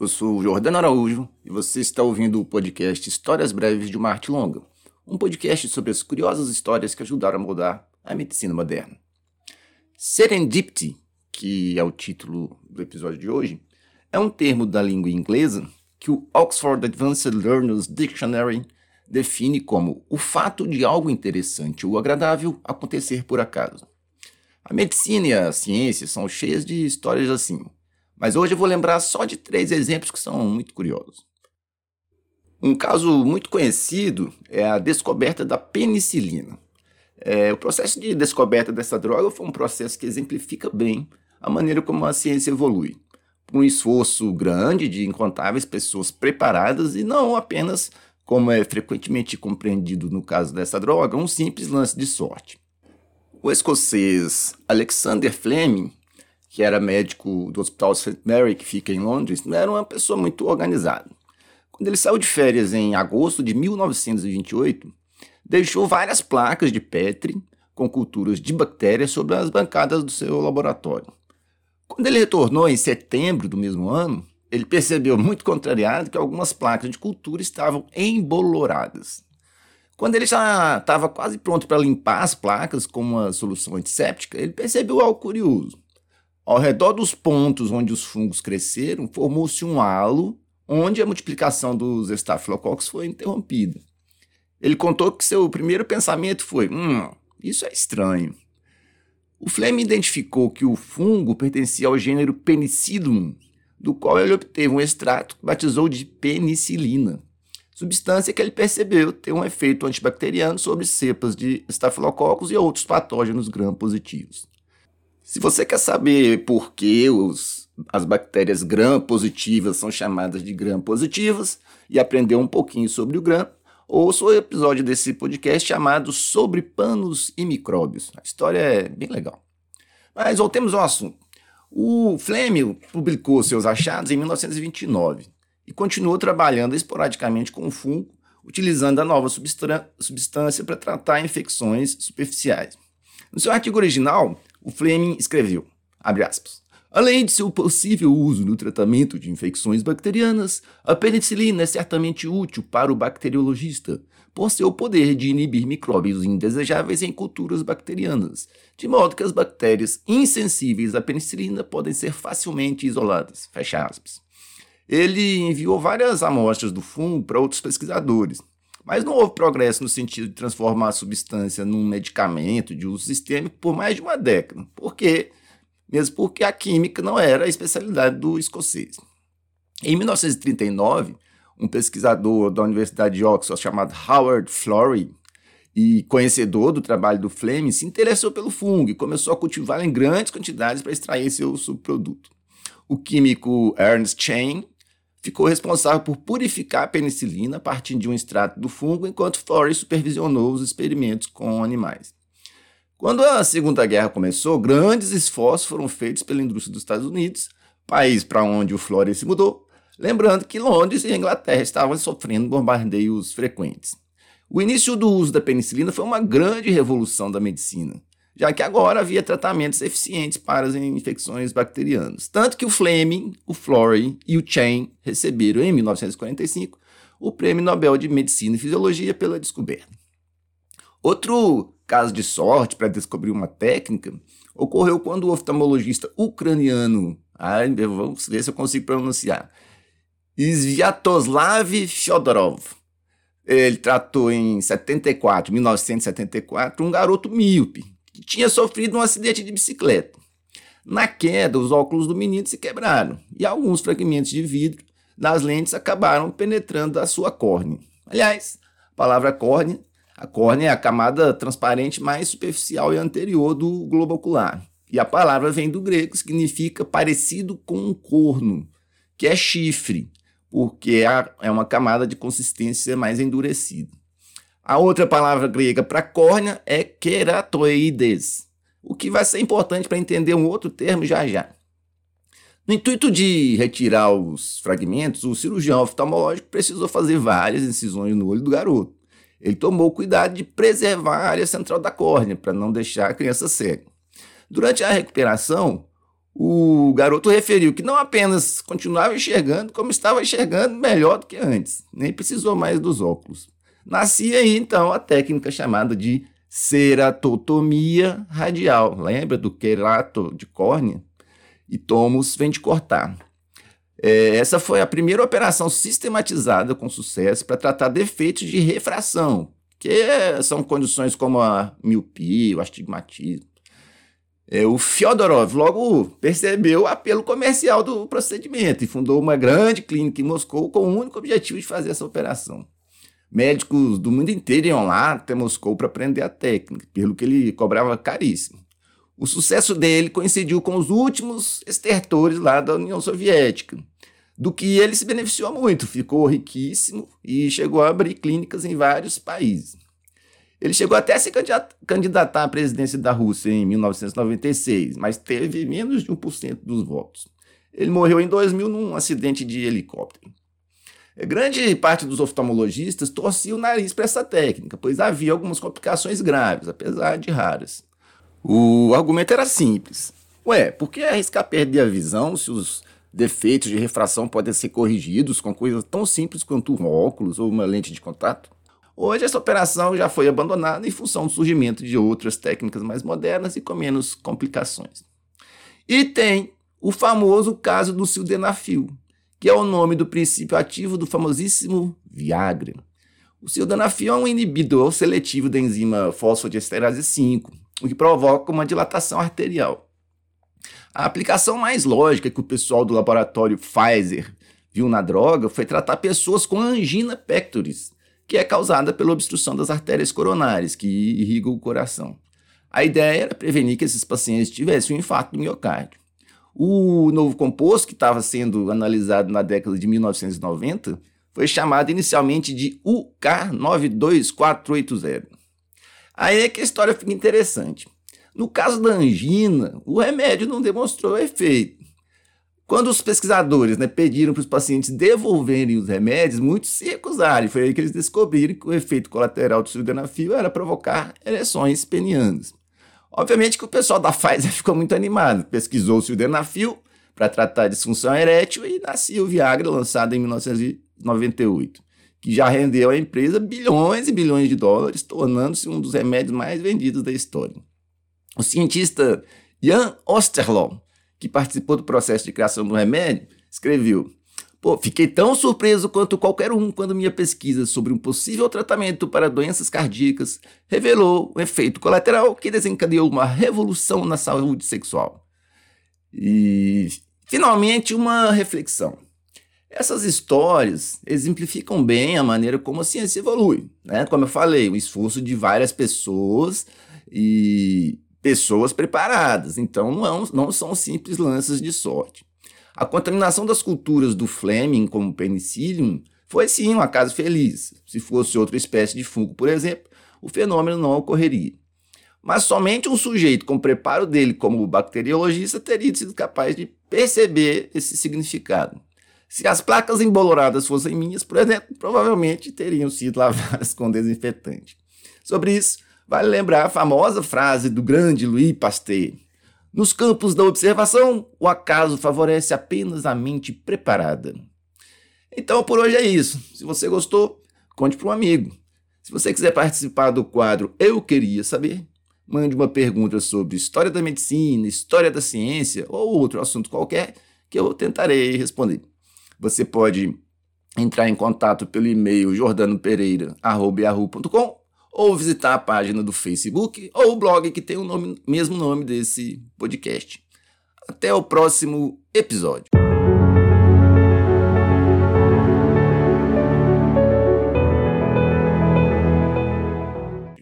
Eu sou o Jordano Araújo e você está ouvindo o podcast Histórias Breves de uma Arte Longa, um podcast sobre as curiosas histórias que ajudaram a moldar a medicina moderna. Serendipity, que é o título do episódio de hoje, é um termo da língua inglesa que o Oxford Advanced Learners Dictionary define como o fato de algo interessante ou agradável acontecer por acaso. A medicina e a ciência são cheias de histórias assim, mas hoje eu vou lembrar só de três exemplos que são muito curiosos. Um caso muito conhecido é a descoberta da penicilina. É, o processo de descoberta dessa droga foi um processo que exemplifica bem a maneira como a ciência evolui. Um esforço grande de incontáveis pessoas preparadas e não apenas, como é frequentemente compreendido no caso dessa droga, um simples lance de sorte. O escocês Alexander Fleming que era médico do Hospital St. Mary, que fica em Londres, não era uma pessoa muito organizada. Quando ele saiu de férias em agosto de 1928, deixou várias placas de Petri com culturas de bactérias sobre as bancadas do seu laboratório. Quando ele retornou em setembro do mesmo ano, ele percebeu, muito contrariado, que algumas placas de cultura estavam emboloradas. Quando ele já estava quase pronto para limpar as placas com uma solução antisséptica, ele percebeu algo curioso. Ao redor dos pontos onde os fungos cresceram, formou-se um halo onde a multiplicação dos estafilococcus foi interrompida. Ele contou que seu primeiro pensamento foi: hum, isso é estranho. O Fleming identificou que o fungo pertencia ao gênero Penicillium, do qual ele obteve um extrato que batizou de penicilina, substância que ele percebeu ter um efeito antibacteriano sobre cepas de estafilococcus e outros patógenos gram-positivos. Se você quer saber por que os, as bactérias gram-positivas são chamadas de gram-positivas e aprender um pouquinho sobre o gram, ouça o episódio desse podcast chamado Sobre Panos e Micróbios. A história é bem legal. Mas voltemos ao assunto. O Fleming publicou seus achados em 1929 e continuou trabalhando esporadicamente com o fungo, utilizando a nova substância para tratar infecções superficiais. No seu artigo original, o Fleming escreveu, aspas, Além de seu possível uso no tratamento de infecções bacterianas, a penicilina é certamente útil para o bacteriologista, por seu poder de inibir micróbios indesejáveis em culturas bacterianas, de modo que as bactérias insensíveis à penicilina podem ser facilmente isoladas. Fecha aspas. Ele enviou várias amostras do fungo para outros pesquisadores, mas não houve progresso no sentido de transformar a substância num medicamento de uso sistêmico por mais de uma década. Por quê? Mesmo porque a química não era a especialidade do escocês. Em 1939, um pesquisador da Universidade de Oxford chamado Howard Florey e conhecedor do trabalho do Fleming se interessou pelo fungo e começou a cultivá-lo em grandes quantidades para extrair seu subproduto. O químico Ernst Chain ficou responsável por purificar a penicilina a partir de um extrato do fungo, enquanto Flores supervisionou os experimentos com animais. Quando a Segunda Guerra começou, grandes esforços foram feitos pela indústria dos Estados Unidos, país para onde o Flores se mudou, lembrando que Londres e Inglaterra estavam sofrendo bombardeios frequentes. O início do uso da penicilina foi uma grande revolução da medicina já que agora havia tratamentos eficientes para as infecções bacterianas. Tanto que o Fleming, o Florey e o Chain receberam, em 1945, o Prêmio Nobel de Medicina e Fisiologia pela descoberta. Outro caso de sorte para descobrir uma técnica ocorreu quando o oftalmologista ucraniano, ai, vamos ver se eu consigo pronunciar, Sviatoslav Fyodorov, ele tratou em 74, 1974, um garoto míope tinha sofrido um acidente de bicicleta. Na queda, os óculos do menino se quebraram e alguns fragmentos de vidro das lentes acabaram penetrando a sua córnea. Aliás, a palavra córnea, a córnea é a camada transparente mais superficial e anterior do globo ocular. E a palavra vem do grego, significa parecido com um corno, que é chifre, porque é, é uma camada de consistência mais endurecida. A outra palavra grega para córnea é keratoides, o que vai ser importante para entender um outro termo já já. No intuito de retirar os fragmentos, o cirurgião oftalmológico precisou fazer várias incisões no olho do garoto. Ele tomou cuidado de preservar a área central da córnea para não deixar a criança cega. Durante a recuperação, O garoto referiu que não apenas continuava enxergando, como estava enxergando melhor do que antes, nem precisou mais dos óculos. Nascia aí então a técnica chamada de ceratotomia radial. Lembra do querato de córnea? E tomos vem de cortar. É, essa foi a primeira operação sistematizada com sucesso para tratar defeitos de refração, que são condições como a miopia, o astigmatismo. É, o Fyodorov logo percebeu o apelo comercial do procedimento e fundou uma grande clínica em Moscou com o único objetivo de fazer essa operação. Médicos do mundo inteiro iam lá até Moscou para aprender a técnica, pelo que ele cobrava caríssimo. O sucesso dele coincidiu com os últimos estertores lá da União Soviética, do que ele se beneficiou muito, ficou riquíssimo e chegou a abrir clínicas em vários países. Ele chegou até a se candidatar à presidência da Rússia em 1996, mas teve menos de 1% dos votos. Ele morreu em 2000 num acidente de helicóptero. Grande parte dos oftalmologistas torcia o nariz para essa técnica, pois havia algumas complicações graves, apesar de raras. O argumento era simples. Ué, por que arriscar perder a visão se os defeitos de refração podem ser corrigidos com coisas tão simples quanto um óculos ou uma lente de contato? Hoje essa operação já foi abandonada em função do surgimento de outras técnicas mais modernas e com menos complicações. E tem o famoso caso do sildenafil, que é o nome do princípio ativo do famosíssimo Viagra. O sildenafil é um inibidor seletivo da enzima fosfodiesterase 5, o que provoca uma dilatação arterial. A aplicação mais lógica que o pessoal do laboratório Pfizer viu na droga foi tratar pessoas com angina pectoris, que é causada pela obstrução das artérias coronárias, que irrigam o coração. A ideia era prevenir que esses pacientes tivessem um infarto do miocárdio. O novo composto, que estava sendo analisado na década de 1990, foi chamado inicialmente de UK92480. Aí é que a história fica interessante. No caso da angina, o remédio não demonstrou efeito. Quando os pesquisadores né, pediram para os pacientes devolverem os remédios, muitos se recusaram. Foi aí que eles descobriram que o efeito colateral do sildenafil era provocar ereções penianas. Obviamente que o pessoal da Pfizer ficou muito animado, pesquisou o sildenafil para tratar disfunção erétil e nasceu o Viagra, lançado em 1998 que já rendeu à empresa bilhões e bilhões de dólares, tornando-se um dos remédios mais vendidos da história. O cientista Jan Osterloh, que participou do processo de criação do remédio, escreveu: Pô, fiquei tão surpreso quanto qualquer um quando minha pesquisa sobre um possível tratamento para doenças cardíacas revelou um efeito colateral que desencadeou uma revolução na saúde sexual. E, finalmente, uma reflexão. Essas histórias exemplificam bem a maneira como a ciência evolui. Né? Como eu falei, o esforço de várias pessoas e pessoas preparadas. Então, não, não são simples lanças de sorte. A contaminação das culturas do Fleming como penicillium foi sim um acaso feliz. Se fosse outra espécie de fungo, por exemplo, o fenômeno não ocorreria. Mas somente um sujeito com o preparo dele como bacteriologista teria sido capaz de perceber esse significado. Se as placas emboloradas fossem minhas, por exemplo, provavelmente teriam sido lavadas com desinfetante. Sobre isso, vale lembrar a famosa frase do grande Louis Pasteur: Nos campos da observação, o acaso favorece apenas a mente preparada. Então, por hoje é isso. Se você gostou, conte para um amigo. Se você quiser participar do quadro Eu Queria Saber, mande uma pergunta sobre história da medicina, história da ciência ou outro assunto qualquer que eu tentarei responder. Você pode entrar em contato pelo e-mail jordanopereira.com ou visitar a página do Facebook ou o blog que tem o nome, mesmo nome desse podcast. Até o próximo episódio.